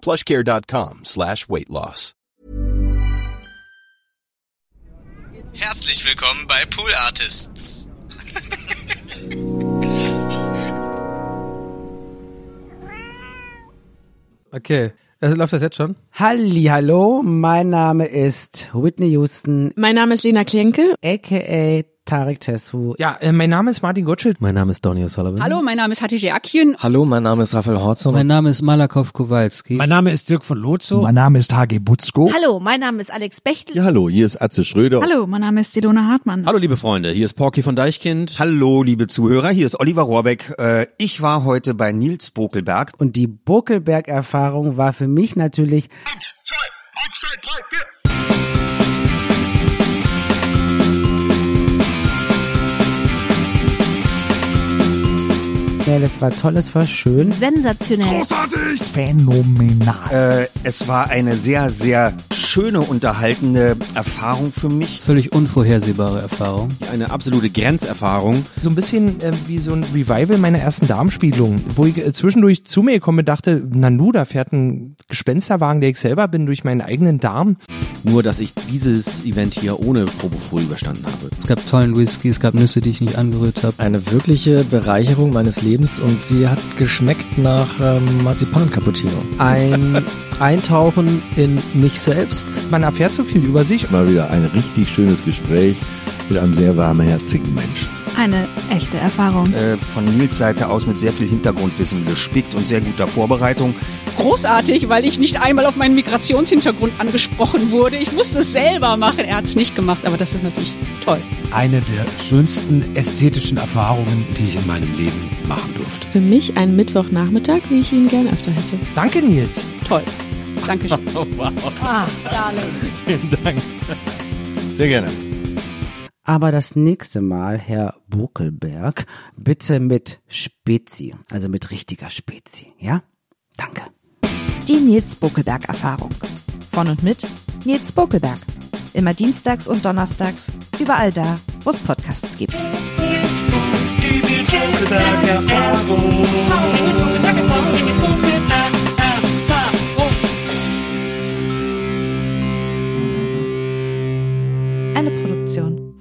plushcare.com slash weight loss. Herzlich willkommen bei Pool Artists. Okay. Also, läuft das jetzt schon? Halli, hallo, mein Name ist Whitney Houston, Mein Name ist Lena Klinke. aka Tarek Tesfu. Ja, äh, mein Name ist Martin Gottschild. Mein Name ist Donny O'Sullivan. Hallo, mein Name ist Hatice Akien. Hallo, mein Name ist Raphael Horzon. Mein Name ist Malakow Kowalski. Mein Name ist Dirk von Lozo. Mein Name ist Hagi Butzko. Hallo, mein Name ist Alex Bechtel. Ja, hallo, hier ist Atze Schröder. Hallo, mein Name ist Ilona Hartmann. Hallo liebe Freunde, hier ist Porky von Deichkind. Hallo liebe Zuhörer, hier ist Oliver Rohrbeck. Äh, ich war heute bei Nils Bokelberg. Und die Bokelberg-Erfahrung war für mich natürlich Eins, zwei, eins, zwei, drei, vier. Sensationell, es war toll, es war schön. Sensationell. Großartig! Phänomenal. Äh, es war eine sehr, sehr schöne, unterhaltende Erfahrung für mich. Völlig unvorhersehbare Erfahrung. Eine absolute Grenzerfahrung. So ein bisschen äh, wie so ein Revival meiner ersten Darmspiegelung, wo ich äh, zwischendurch zu mir gekommen bin, dachte, Nanu, da fährt ein Gespensterwagen, der ich selber bin, durch meinen eigenen Darm. Nur, dass ich dieses Event hier ohne Propofol überstanden habe. Es gab tollen Whisky, es gab Nüsse, die ich nicht angerührt habe. Eine wirkliche Bereicherung meines Lebens und sie hat geschmeckt nach ähm, Marzipan-Cappuccino. Ein Eintauchen in mich selbst. Man erfährt so viel über sich. Mal wieder ein richtig schönes Gespräch mit einem sehr warmherzigen Menschen. Eine echte Erfahrung. Äh, von Nils Seite aus mit sehr viel Hintergrundwissen gespickt und sehr guter Vorbereitung. Großartig, weil ich nicht einmal auf meinen Migrationshintergrund angesprochen wurde. Ich musste es selber machen. Er hat es nicht gemacht, aber das ist natürlich toll. Eine der schönsten ästhetischen Erfahrungen, die ich in meinem Leben machen durfte. Für mich ein Mittwochnachmittag, wie ich ihn gern öfter hätte. Danke, Nils. Toll. Dankeschön. Oh, wow. Ah, darling. Vielen Dank. Sehr gerne. Aber das nächste Mal, Herr Buckelberg, bitte mit Spezi, also mit richtiger Spezi, ja? Danke. Die Nils Buckelberg Erfahrung. Von und mit Nils Buckelberg. Immer dienstags und donnerstags, überall da, wo es Podcasts gibt. Nils Buckelberg Erfahrung. Eine Produktion